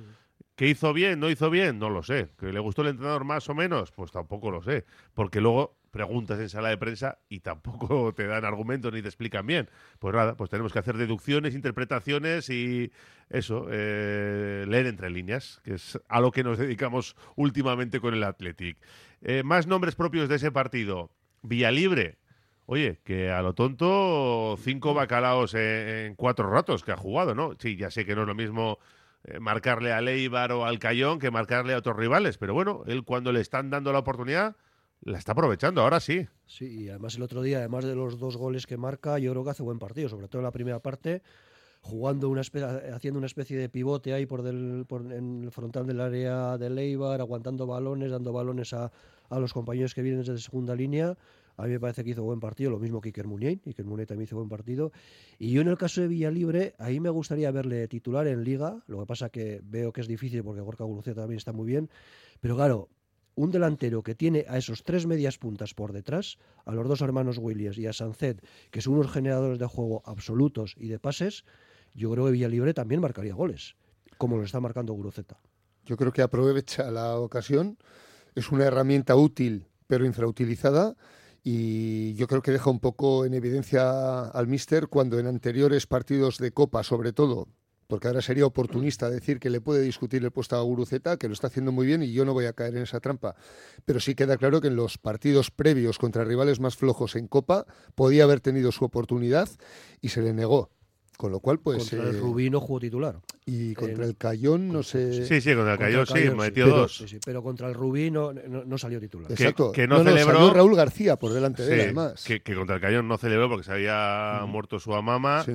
A: ¿Qué hizo bien? ¿No hizo bien? No lo sé. ¿Que le gustó el entrenador más o menos? Pues tampoco lo sé. Porque luego preguntas en sala de prensa y tampoco te dan argumentos ni te explican bien. Pues nada, pues tenemos que hacer deducciones, interpretaciones y eso, eh, leer entre líneas, que es a lo que nos dedicamos últimamente con el Athletic. Eh, más nombres propios de ese partido. Villalibre. Oye, que a lo tonto cinco bacalaos en, en cuatro ratos que ha jugado, ¿no? Sí, ya sé que no es lo mismo eh, marcarle a Leibar o al Cayón que marcarle a otros rivales, pero bueno, él cuando le están dando la oportunidad, la está aprovechando, ahora sí.
C: Sí, y además el otro día, además de los dos goles que marca, yo creo que hace buen partido, sobre todo en la primera parte, jugando una espe- haciendo una especie de pivote ahí por, del, por en el frontal del área de Leibar, aguantando balones, dando balones a, a los compañeros que vienen desde segunda línea. A mí me parece que hizo buen partido, lo mismo que Iker Muniain. Iker Muniain también hizo buen partido. Y yo en el caso de Villalibre, ahí me gustaría verle titular en Liga. Lo que pasa que veo que es difícil porque Gorka Guruceta también está muy bien. Pero claro, un delantero que tiene a esos tres medias puntas por detrás, a los dos hermanos Williams y a Sancet, que son unos generadores de juego absolutos y de pases, yo creo que Villalibre también marcaría goles, como lo está marcando Guruceta.
D: Yo creo que aprovecha la ocasión. Es una herramienta útil, pero infrautilizada. Y yo creo que deja un poco en evidencia al míster cuando en anteriores partidos de Copa, sobre todo, porque ahora sería oportunista decir que le puede discutir el puesto a Guruceta, que lo está haciendo muy bien y yo no voy a caer en esa trampa. Pero sí queda claro que en los partidos previos contra rivales más flojos en Copa podía haber tenido su oportunidad y se le negó. Con lo cual, pues.
C: contra el
D: eh,
C: Rubí no jugó titular.
D: Y contra
C: Eh,
D: el Cayón, no sé.
A: Sí, sí, contra el Cayón sí, metió
D: Pero-
A: dos.
C: Sí, sí, pero contra el Rubí no, no, no salió titular.
D: Exacto.
A: Que, que no,
D: No, no,
A: celebró.
D: salió Raúl García por delante de él, además.
A: Que, que contra el Cayón no celebró porque se había muerto su mamá.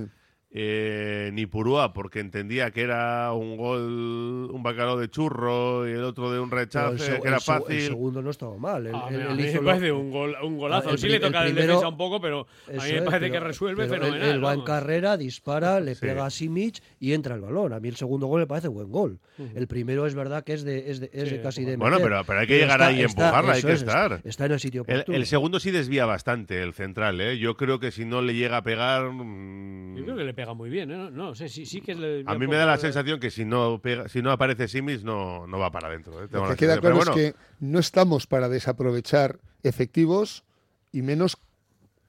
A: Eh, ni Purúa porque entendía que era un gol, un bacalao de churro y el otro de un rechazo,
C: el
A: que era
C: el
A: fácil.
C: El segundo no estaba mal. Él-
B: A
C: él-
B: mí- a mí
C: hizo
B: me
C: lo-
B: parece un, gol, un golazo.
C: Ah, el
B: sí le toca
C: el primero-
B: defensa un poco, pero a mí me
C: es,
B: parece que resuelve fenomenal.
C: Él, va en carrera, dispara, le
A: Sí.
C: pega a Simic y entra el balón. A mí el segundo gol me parece buen gol. El primero es verdad que es de, es de, es
B: Sí,
C: de casi de
A: Bueno,
C: meter,
A: pero, pero hay que llegar ahí y empujarla, hay que
C: es,
A: estar.
C: Está en el sitio
A: El, el segundo sí desvía bastante, el central, ¿eh? Yo creo que si no le llega a pegar... mm,
B: Yo creo que le pega muy bien, ¿eh? No, no sé, sí, sí que le
A: A mí me da la sensación que si no pega, si no aparece Simis no, no va para adentro. ¿eh?
D: Lo que queda claro es que no estamos para desaprovechar efectivos y menos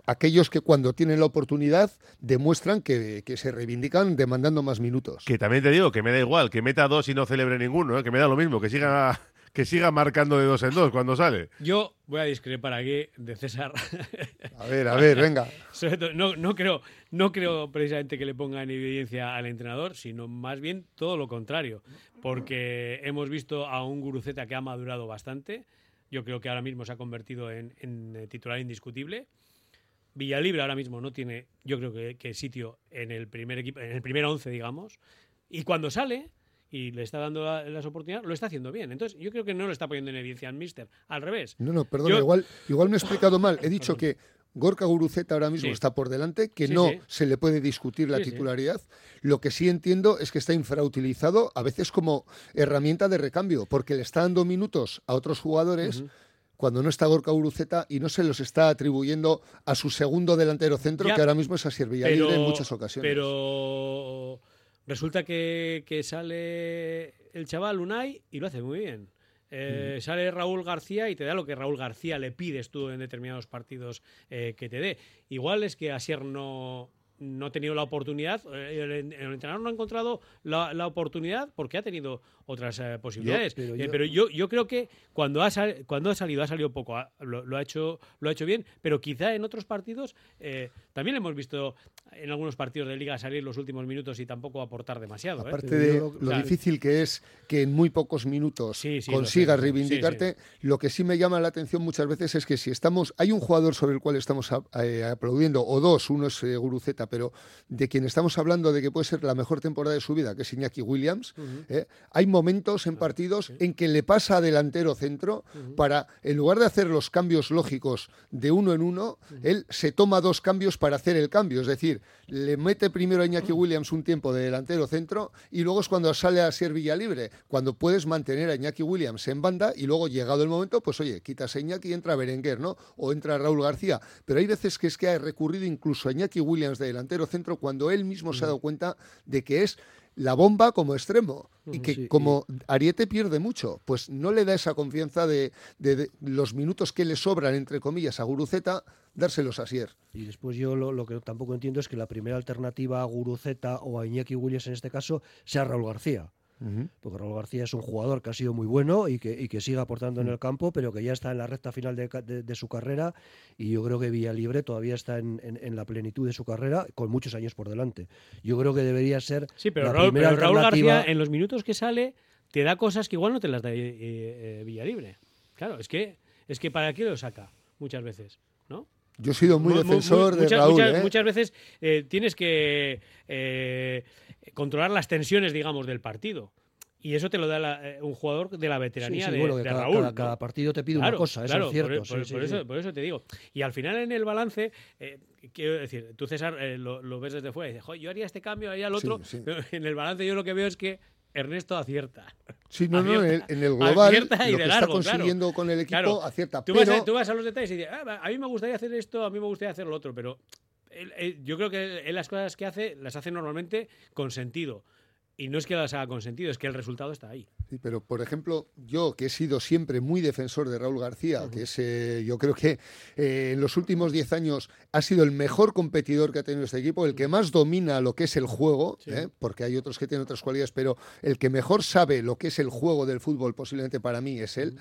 D: aquellos que cuando tienen la oportunidad demuestran que, se reivindican demandando más minutos.
A: Que también te digo que me da igual, que meta dos y no celebre ninguno, ¿eh? que me da lo mismo, que siga que siga marcando de dos en dos cuando sale.
B: Yo voy a discrepar aquí de César.
D: A ver, a ver, venga. <laughs>
B: no, no, creo, no creo precisamente que le ponga en evidencia al entrenador, sino más bien todo lo contrario. Porque hemos visto a un Guruceta que ha madurado bastante. Yo creo que ahora mismo se ha convertido en, en titular indiscutible. Villalibre ahora mismo no tiene, yo creo que, sitio en el primer equipo, en el primer once, digamos. Y cuando sale y le está dando las oportunidades, lo está haciendo bien. Entonces, yo creo que no lo está poniendo en evidencia al Mister. Al revés.
D: No, no, perdón, igual, igual me he explicado mal. He dicho que Gorka Guruceta ahora mismo está por delante, que no se le puede discutir la titularidad. Lo que sí entiendo es que está infrautilizado a veces como herramienta de recambio, porque le está dando minutos a otros jugadores cuando no está Gorka Uruceta y no se los está atribuyendo a su segundo delantero centro, que ahora mismo es a Libre en muchas ocasiones.
B: Pero resulta que, sale el chaval Unai y lo hace muy bien. Eh, sale Raúl García y te da lo que Raúl García le pides tú en determinados partidos eh, que te dé. Igual es que Asier no, no ha tenido la oportunidad, eh, el, entrenador no ha encontrado la, oportunidad porque ha tenido otras eh, posibilidades. Eh, pero, yo, yo, creo que cuando ha, cuando ha salido, ha salido poco, lo, ha hecho, lo ha hecho bien, pero quizá en otros partidos también hemos visto en algunos partidos de liga salir los últimos minutos y tampoco aportar demasiado.
D: Aparte de lo, difícil que es que en muy pocos minutos consigas reivindicarte, lo que sí me llama la atención muchas veces es que si estamos, hay un jugador sobre el cual estamos aplaudiendo, o dos, uno es Guruceta, pero de quien estamos hablando de que puede ser la mejor temporada de su vida, que es Iñaki Williams, ¿eh? hay momentos en partidos en que le pasa a delantero centro para, en lugar de hacer los cambios lógicos de uno en uno, él se toma dos cambios para hacer el cambio. Es decir, le mete primero a Iñaki Williams un tiempo de delantero centro y luego es cuando sale a ser Villa Libre, cuando puedes mantener a Iñaki Williams en banda y luego llegado el momento, pues oye, quitas a Iñaki y entra Berenguer, ¿no? O entra Raúl García. Pero hay veces que es que ha recurrido incluso a Iñaki Williams de delantero centro cuando él mismo se ha dado cuenta de que es la bomba como extremo y que como Ariete pierde mucho, pues no le da esa confianza de, los minutos que le sobran, entre comillas, a Guruceta, dárselos a Sier.
C: Y después yo lo, que tampoco entiendo es que la primera alternativa a Guruceta o a Iñaki Williams en este caso sea Raúl García. Porque Raúl García es un jugador que ha sido muy bueno y que, y que sigue aportando en el campo, pero que ya está en la recta final de, su carrera y yo creo que Villalibre todavía está en, la plenitud de su carrera con muchos años por delante. Yo creo que debería ser
B: sí, pero Raúl, García en los minutos que sale te da cosas que igual no te las da eh, eh, Villalibre. Claro, es que, es que ¿para qué lo saca muchas veces?
D: Yo he sido muy defensor de Raúl.
B: Muchas,
D: ¿eh?
B: muchas veces tienes que controlar las tensiones, digamos, del partido. Y eso te lo da eh, un jugador de la veteranía de, Raúl.
C: Cada, partido te pide una cosa, eso es cierto.
B: Por, eso, te digo. Y al final en el balance, eh, quiero decir, tú César eh, lo, ves desde fuera y dices, yo haría este cambio, haría el otro. <laughs> En el balance yo lo que veo es que Ernesto acierta.
D: Sí, no, no, en el, global, lo que está consiguiendo con el equipo acierta.
B: Tú, vas, tú, vas, a los detalles y dices, ah, a mí me gustaría hacer esto, a mí me gustaría hacer lo otro, pero yo creo que él las cosas que hace las hace normalmente con sentido. Y no es que las haga con sentido, es que el resultado está ahí.
D: Pero por ejemplo, yo que he sido siempre muy defensor de Raúl García, que es, eh, yo creo que eh, en los últimos 10 años ha sido el mejor competidor que ha tenido este equipo, el que más domina lo que es el juego, ¿eh? porque hay otros que tienen otras cualidades, pero el que mejor sabe lo que es el juego del fútbol posiblemente para mí es él.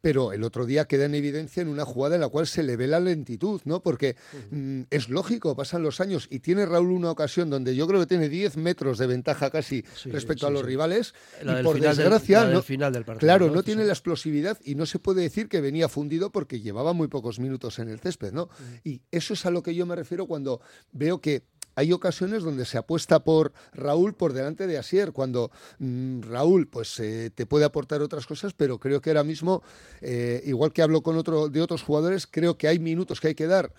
D: Pero el otro día queda en evidencia en una jugada en la cual se le ve la lentitud, ¿no? Porque mm, es lógico, pasan los años y tiene Raúl una ocasión donde yo creo que tiene 10 metros de ventaja casi respecto a los rivales. y por desgracia, no,
C: final del
D: claro, no, tiene la explosividad y no se puede decir que venía fundido porque llevaba muy pocos minutos en el césped, ¿no? Y eso es a lo que yo me refiero cuando veo que hay ocasiones donde se apuesta por Raúl por delante de Asier, cuando mm, Raúl pues eh, te puede aportar otras cosas, pero creo que ahora mismo, eh, igual que hablo con otro, de otros jugadores, creo que hay minutos que hay que dar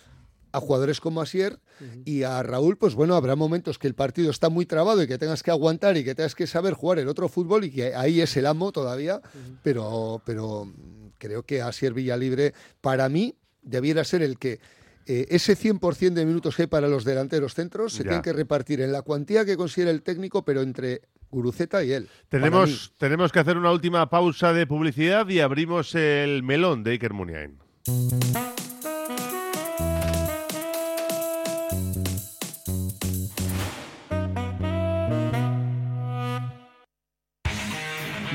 D: a jugadores como Asier y a Raúl, pues bueno, habrá momentos que el partido está muy trabado y que tengas que aguantar y que tengas que saber jugar el otro fútbol y que ahí es el amo todavía, pero, pero creo que Asier Villalibre, para mí, debiera ser el que eh, ese 100% de minutos que hay para los delanteros centros se tiene que repartir en la cuantía que considera el técnico, pero entre Guruceta y él.
A: Tenemos, tenemos que hacer una última pausa de publicidad y abrimos el melón de Iker Muniain.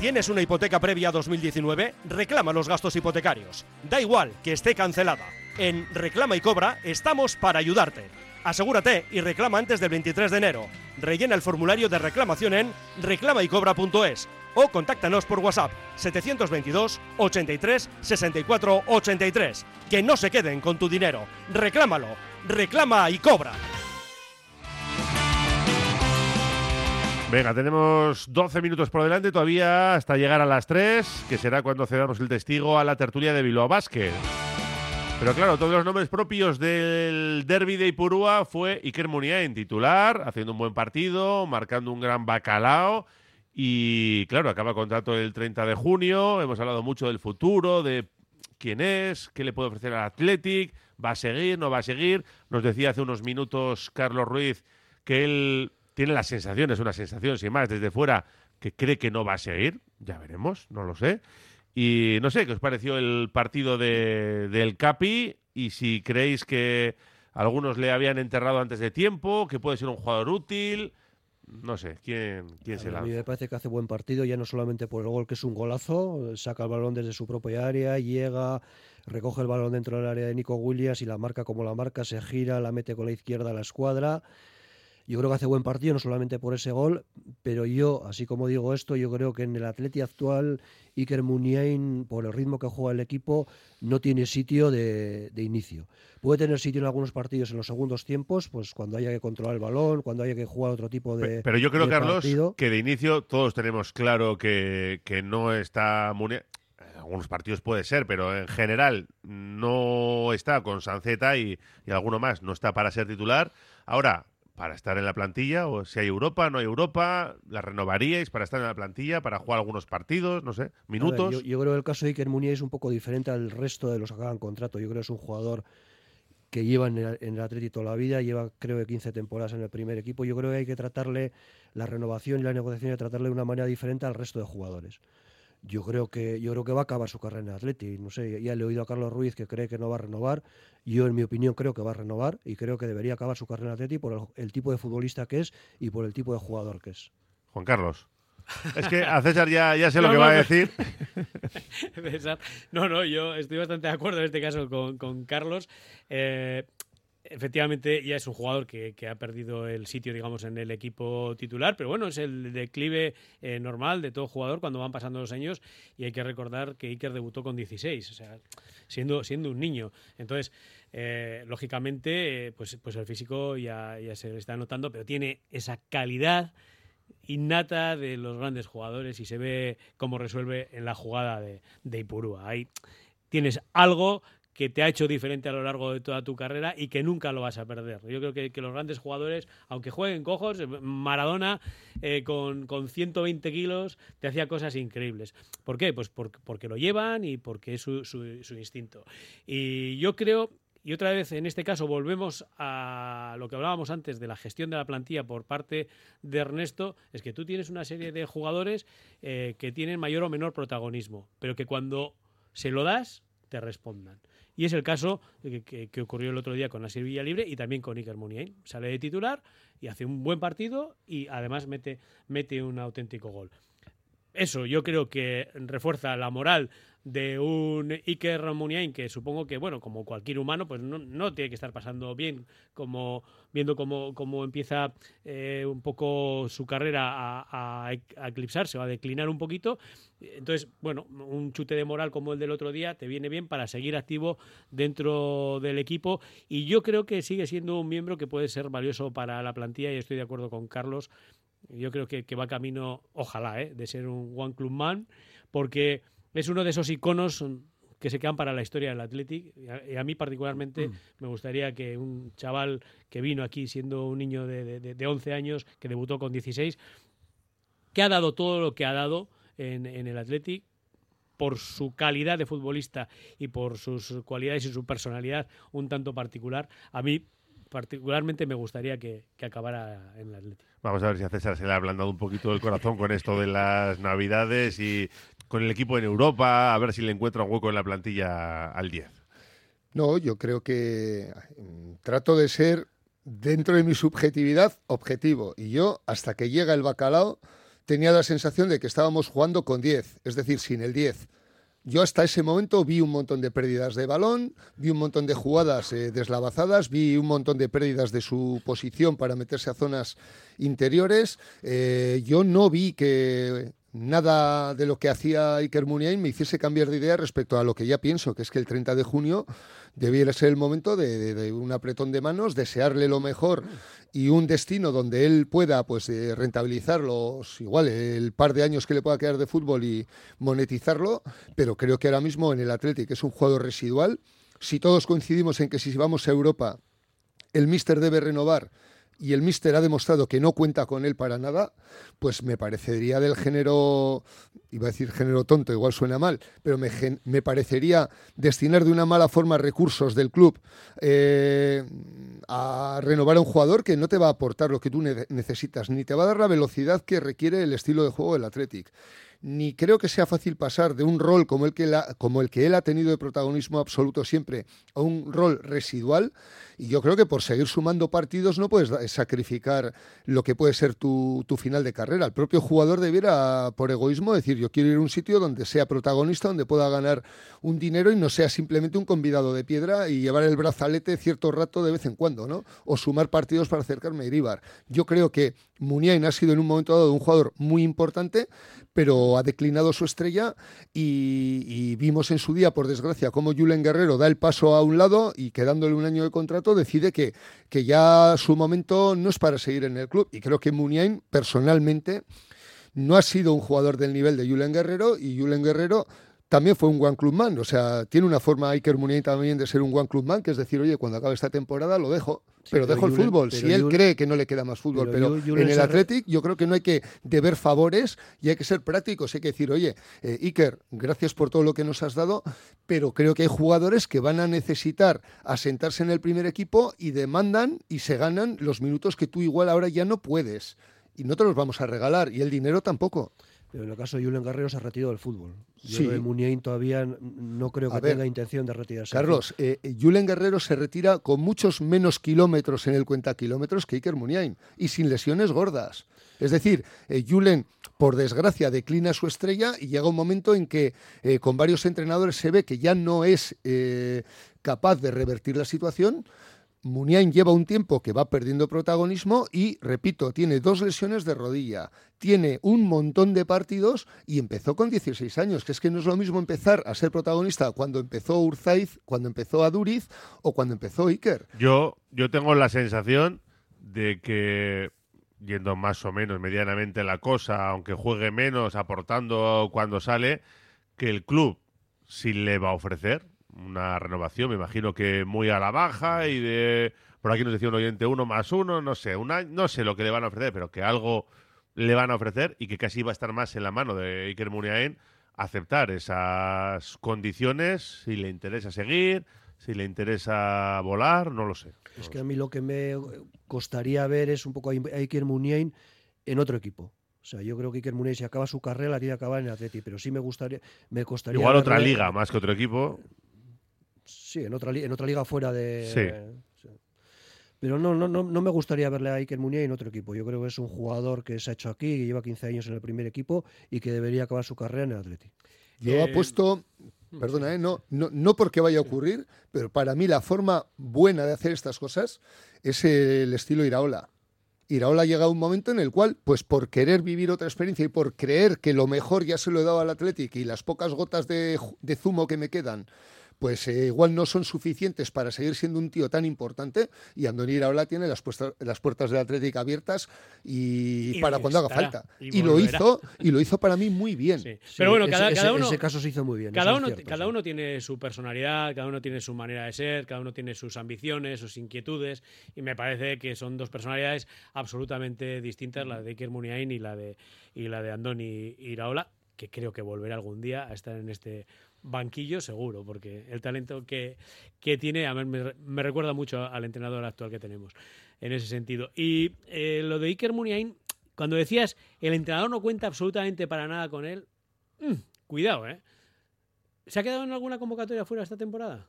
K: ¿Tienes una hipoteca previa a 2019? Reclama los gastos hipotecarios. Da igual que esté cancelada. En Reclama y Cobra estamos para ayudarte. Asegúrate y reclama antes del 23 de enero. Rellena el formulario de reclamación en reclamaycobra.es o contáctanos por WhatsApp 722 83 64 83. Que no se queden con tu dinero. Reclámalo. Reclama y cobra.
A: Venga, tenemos 12 minutos por delante todavía hasta llegar a las 3, que será cuando cedamos el testigo a la tertulia de Bilbao Basket. Pero claro, todos los nombres propios del derby de Ipurúa fue Iker Muniain, titular, haciendo un buen partido, marcando un gran bacalao. Y claro, acaba contrato el 30 de junio. Hemos hablado mucho del futuro, de quién es, qué le puede ofrecer al Athletic, va a seguir, no va a seguir. Nos decía hace unos minutos Carlos Ruiz que él tiene la sensación, es una sensación sin más desde fuera, que cree que no va a seguir, ya veremos, no lo sé. Y no sé, ¿qué os pareció el partido de, del Capi? Y si creéis que algunos le habían enterrado antes de tiempo, que puede ser un jugador útil. No sé, ¿quién, quién se
C: A mí me parece que hace buen partido, ya no solamente por el gol, que es un golazo, saca el balón desde su propia área, llega, recoge el balón dentro del área de Nico Williams y la marca como la marca, se gira, la mete con la izquierda a la escuadra. Yo creo que hace buen partido, no solamente por ese gol, pero yo, así como digo esto, yo creo que en el Atleti actual, Iker Muniain, por el ritmo que juega el equipo, no tiene sitio de, inicio. Puede tener sitio en algunos partidos en los segundos tiempos, pues cuando haya que controlar el balón, cuando haya que jugar otro tipo de.
A: Pero yo creo, Carlos, que de inicio todos tenemos claro que, que no está Muniain algunos partidos puede ser, pero en general no está con Sanceta y, y, alguno más no está para ser titular. Ahora, para estar en la plantilla, o si hay Europa, no hay Europa, la renovaríais para estar en la plantilla, para jugar algunos partidos, no sé, minutos.
C: yo, creo que el caso de Iker Munier es un poco diferente al resto de los que acaban contrato. Yo creo que es un jugador que lleva en el, en el toda la vida, lleva creo que 15 temporadas en el primer equipo. Yo creo que hay que tratarle la renovación y la negociación, que tratarle de una manera diferente al resto de jugadores yo creo que yo creo que va a acabar su carrera en Atleti. No sé, ya le he oído a Carlos Ruiz que cree que no va a renovar. Yo, en mi opinión, creo que va a renovar y creo que debería acabar su carrera en Atleti por el, tipo de futbolista que es y por el tipo de jugador que es.
A: Juan Carlos. Es que a César ya, ya sé <laughs> lo que va a decir. <laughs>
B: No, no, yo estoy bastante de acuerdo en este caso con, con Carlos. Eh, efectivamente ya es un jugador que, ha perdido el sitio, digamos, en el equipo titular, pero bueno, es el declive eh, normal de todo jugador cuando van pasando los años y hay que recordar que Iker debutó con 16, o sea, siendo, siendo un niño. Entonces, eh, lógicamente, eh, pues, pues el físico ya, ya se le está notando, pero tiene esa calidad innata de los grandes jugadores y se ve cómo resuelve en la jugada de, de Ipurúa. Ahí tienes algo que te ha hecho diferente a lo largo de toda tu carrera y que nunca lo vas a perder. Yo creo que, los grandes jugadores, aunque jueguen cojos, Maradona eh, con, con, 120 kilos te hacía cosas increíbles. ¿Por qué? Pues porque, lo llevan y porque es su, su, instinto. Y yo creo y otra vez, en este caso, volvemos a lo que hablábamos antes de la gestión de la plantilla por parte de Ernesto, es que tú tienes una serie de jugadores eh, que tienen mayor o menor protagonismo, pero que cuando se lo das, te respondan. Y es el caso que, ocurrió el otro día con Asir Libre y también con Iker Muniain. Sale de titular y hace un buen partido y además mete, mete un auténtico gol. Eso yo creo que refuerza la moral de un Iker Muniain que supongo que, bueno, como cualquier humano, pues no, tiene que estar pasando bien, como viendo cómo, cómo empieza eh, un poco su carrera a, a, eclipsarse o a declinar un poquito. Entonces, bueno, un chute de moral como el del otro día te viene bien para seguir activo dentro del equipo y yo creo que sigue siendo un miembro que puede ser valioso para la plantilla y estoy de acuerdo con Carlos. Yo creo que, que va camino, ojalá, ¿eh? de ser un One Club Man, porque es uno de esos iconos que se quedan para la historia del Athletic. Y a, mí particularmente mm. me gustaría que un chaval que vino aquí siendo un niño de, de, 11 años, que debutó con 16, que ha dado todo lo que ha dado en, en el Athletic, por su calidad de futbolista y por sus cualidades y su personalidad un tanto particular, a mí particularmente me gustaría que, acabara en el Atlético.
A: Vamos a ver si a César se le ha ablandado un poquito el corazón con esto de las Navidades y con el equipo en Europa, a ver si le encuentra un hueco en la plantilla al 10.
D: No, yo creo que mm, trato de ser, dentro de mi subjetividad, objetivo. Y yo, hasta que llega el bacalao, tenía la sensación de que estábamos jugando con 10, es decir, sin el 10. Yo hasta ese momento vi un montón de pérdidas de balón, vi un montón de jugadas eh, deslavazadas, vi un montón de pérdidas de su posición para meterse a zonas interiores. Eh, yo no vi que nada de lo que hacía Iker Muniain me hiciese cambiar de idea respecto a lo que ya pienso, que es que el 30 de junio debiera ser el momento de, un apretón de manos, desearle lo mejor y un destino donde él pueda pues eh, rentabilizar los igual el par de años que le pueda quedar de fútbol y monetizarlo, pero creo que ahora mismo en el Athletic es un jugador residual. Si todos coincidimos en que si vamos a Europa el míster debe renovar y el Mister ha demostrado que no cuenta con él para nada, pues me parecería del género, iba a decir género tonto, igual suena mal, pero me, me parecería destinar de una mala forma recursos del club eh, a renovar a un jugador que no te va a aportar lo que tú necesitas, ni te va a dar la velocidad que requiere el estilo de juego del Athletic ni creo que sea fácil pasar de un rol como el que, como el que él ha tenido de protagonismo absoluto siempre a un rol residual y yo creo que por seguir sumando partidos no puedes sacrificar lo que puede ser tu, final de carrera. El propio jugador debiera, por egoísmo, decir yo quiero ir a un sitio donde sea protagonista, donde pueda ganar un dinero y no sea simplemente un convidado de piedra y llevar el brazalete cierto rato de vez en cuando, ¿no? O sumar partidos para acercarme a Iribar. Yo creo que Muniain ha sido en un momento dado un jugador muy importante, pero ha declinado su estrella y, vimos en su día, por desgracia, cómo Julen Guerrero da el paso a un lado y quedándole un año de contrato decide que, que ya su momento no es para seguir en el club. Y creo que Muniain, personalmente, no ha sido un jugador del nivel de Julen Guerrero y Julen Guerrero también fue un One Club Man. O sea, tiene una forma Iker Muniain también de ser un One Club Man, que es decir, oye, cuando acabe esta temporada lo dejo, pero, dejo el fútbol. Si él cree que no le queda más fútbol, pero, en el Athletic yo creo que no hay que deber favores y hay que ser prácticos. Hay que decir, oye, eh, Iker, gracias por todo lo que nos has dado, pero creo que hay jugadores que van a necesitar asentarse en el primer equipo y demandan y se ganan los minutos que tú igual ahora ya no puedes. Y no te los vamos a regalar, y el dinero tampoco.
C: Pero en el caso de Julen Guerrero se ha retirado del fútbol. Yo sí. de Muniain todavía no creo que tenga intención de retirarse.
D: Carlos, eh, Julen Guerrero se retira con muchos menos kilómetros en el cuenta kilómetros que Iker Muniain y sin lesiones gordas. Es decir, eh, Julen, por desgracia, declina su estrella y llega un momento en que eh, con varios entrenadores se ve que ya no es eh, capaz de revertir la situación Muniain lleva un tiempo que va perdiendo protagonismo y, repito, tiene dos lesiones de rodilla, tiene un montón de partidos y empezó con 16 años, que es que no es lo mismo empezar a ser protagonista cuando empezó Urzaiz, cuando empezó Aduriz o cuando empezó Iker.
A: Yo, yo tengo la sensación de que, yendo más o menos medianamente la cosa, aunque juegue menos, aportando cuando sale, que el club, si le va a ofrecer, una renovación, me imagino que muy a la baja y de por aquí nos decía un oyente uno más uno, no sé, una, no sé lo que le van a ofrecer, pero que algo le van a ofrecer y que casi va a estar más en la mano de Iker Muniain aceptar esas condiciones si le interesa seguir, si le interesa volar, no lo sé.
C: Es que a mí lo que me costaría ver es un poco a Iker Muniain en otro equipo. O sea, yo creo que Iker Muniain si acaba su carrera la tiene que acabar en el Atleti, pero sí me gustaría me costaría
A: Igual otra liga más que otro equipo.
C: Sí, en otra en otra liga fuera de
A: Sí.
C: sí. Pero no, no, no, no me gustaría verle a Iker Muniain en otro equipo. Yo creo que es un jugador que se ha hecho aquí, que lleva 15 años en el primer equipo y que debería acabar su carrera en el Atleti.
D: Yo
C: Eh,
D: apuesto, perdona, ¿eh? no, no, no porque vaya a ocurrir, pero para mí la forma buena de hacer estas cosas es el estilo Iraola. Iraola llega a un momento en el cual, pues por querer vivir otra experiencia y por creer que lo mejor ya se lo he dado al Athletic y las pocas gotas de, de zumo que me quedan, pues eh, igual no son suficientes para seguir siendo un tío tan importante. Y Andoni Iraola tiene las, puesta- las puertas del Athletic abiertas y,
B: Y
D: para cuando haga falta.
B: y
D: Y, lo hizo y lo hizo para mí muy bien.
B: Pero bueno,
C: ese-
B: cada,
C: ese-
B: cada uno.
C: ese caso se hizo muy bien,
B: Cada, uno,
C: cierto,
B: cada
C: sí.
B: uno tiene su personalidad, cada uno tiene su manera de ser, cada uno tiene sus ambiciones, sus inquietudes. Y me parece que son dos personalidades absolutamente distintas, la de Iker Muniain y la de, y la de Andoni Iraola, que creo que volverá algún día a estar en este banquillo seguro, porque el talento que, que tiene a mí me, me recuerda mucho al entrenador actual que tenemos en ese sentido. Y eh, lo de Iker Muniain, cuando decías el entrenador no cuenta absolutamente para nada con él, mm, cuidado, ¿eh? ¿Se ha quedado en alguna convocatoria fuera esta temporada?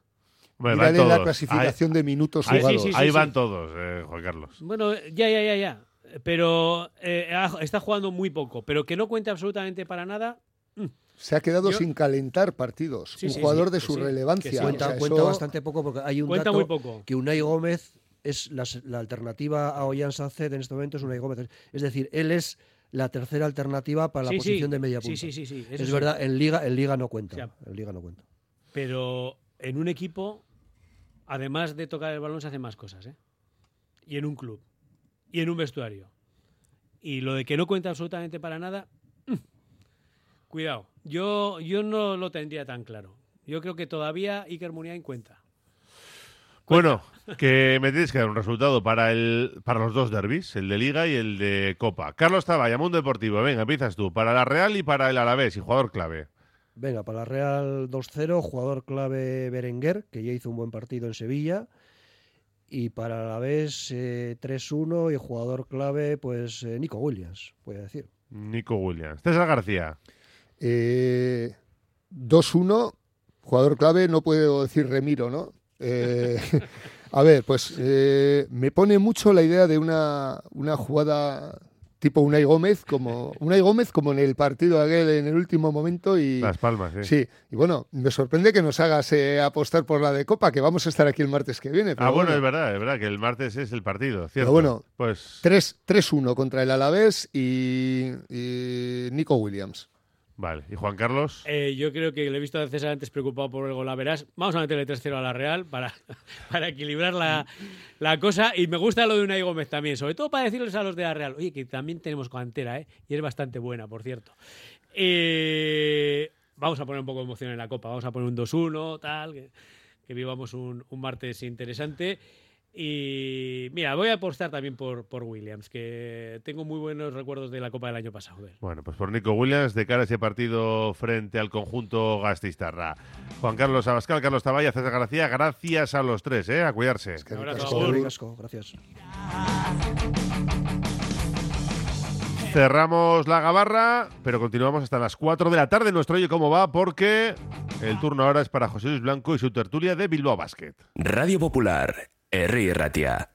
A: Van
D: Mírale la clasificación de minutos
A: ahí,
D: jugados.
B: sí, sí,
A: ahí
B: sí,
A: van todos, eh, Juan Carlos.
B: Bueno, ya, ya, ya, ya. Pero eh, está jugando muy poco. Pero que no cuente absolutamente para nada. mm.
D: Se ha quedado
B: Yo-
D: sin calentar partidos.
B: Sí,
D: un
B: sí,
D: jugador
B: sí,
D: de su relevancia.
B: sí.
D: O
C: Cuenta,
D: sea,
C: cuenta
D: eso-
C: bastante poco porque hay un
B: Cuenta
C: dato
B: muy poco.
C: que Unai Gómez es la, la alternativa a Ollán Sánchez en este momento es Unai Gómez. Es decir, él es la tercera alternativa para la
B: Sí, sí.
C: posición de media punta.
B: sí, sí, sí,
C: Es
B: sí.
C: verdad, en liga, en liga no cuenta.
B: O sea,
C: en liga no cuenta.
B: Pero en un equipo, además de tocar el balón, se hacen más cosas, ¿eh? Y en un club. Y en un vestuario. Y lo de que no cuenta absolutamente para nada, mm, cuidado. Yo, yo no lo tendría tan claro. Yo creo que todavía Iker Muniain cuenta.
A: Bueno, que me tienes que dar un resultado para el para los dos derbis, el de Liga y el de Copa. Carlos Taballa, Mundo Deportivo, venga, empiezas tú. Para la Real y para el Alavés, y jugador clave.
C: Venga, para la Real 2-0, jugador clave Berenguer, que ya hizo un buen partido en Sevilla. Y para la vez 3-1 y jugador clave, pues eh, Nico Williams, voy a decir.
A: Nico Williams. César García.
D: Eh, 2-1, jugador clave, no puedo decir Remiro, ¿no? Eh, <laughs> <laughs> a ver, pues eh, me pone mucho la idea de una, una jugada tipo Unai Gómez, como Unai Gómez como en el partido aquel en el último momento y
A: Las Palmas, sí.
D: sí, y bueno, me sorprende que nos hagas eh, apostar por la de Copa, que vamos a estar aquí el martes que viene. pero
A: Ah, bueno, es verdad, es verdad que el martes es el partido, cierto.
D: Pero bueno,
A: pues
D: 3 3-1 contra el Alavés y, y Nico Williams.
A: Vale. ¿Y Juan Carlos?
B: Eh, yo creo que le he visto a César antes preocupado por el gol. Verás, vamos a meterle 3-0 a la Real para, <laughs> para equilibrar la, la cosa. Y me gusta lo de Unai Gómez también, sobre todo para decirles a los de la Real, oye, que también tenemos cantera, ¿eh? Y es bastante buena, por cierto. Eh, vamos a poner un poco de emoción en la Copa, vamos a poner un 2-1, tal, que, que vivamos un, un martes interesante. Y mira, voy a apostar también por, por Williams, que tengo muy buenos recuerdos de la Copa del año pasado. Joder.
A: Bueno, pues por Nico Williams de cara a ese partido frente al conjunto Gastistarra. Juan Carlos Abascal, Carlos Taballa, César García, gracias a los tres, ¿eh? A cuidarse.
B: Un abrazo,
C: Casco,
B: Agur.
C: Casco, gracias.
A: Cerramos la gabarra, pero continuamos hasta las 4 de la tarde. Nuestro Oye Cómo Va, porque el turno ahora es para José Luis Blanco y su tertulia de Bilbao Basket.
E: Radio Popular, Herri Irratia.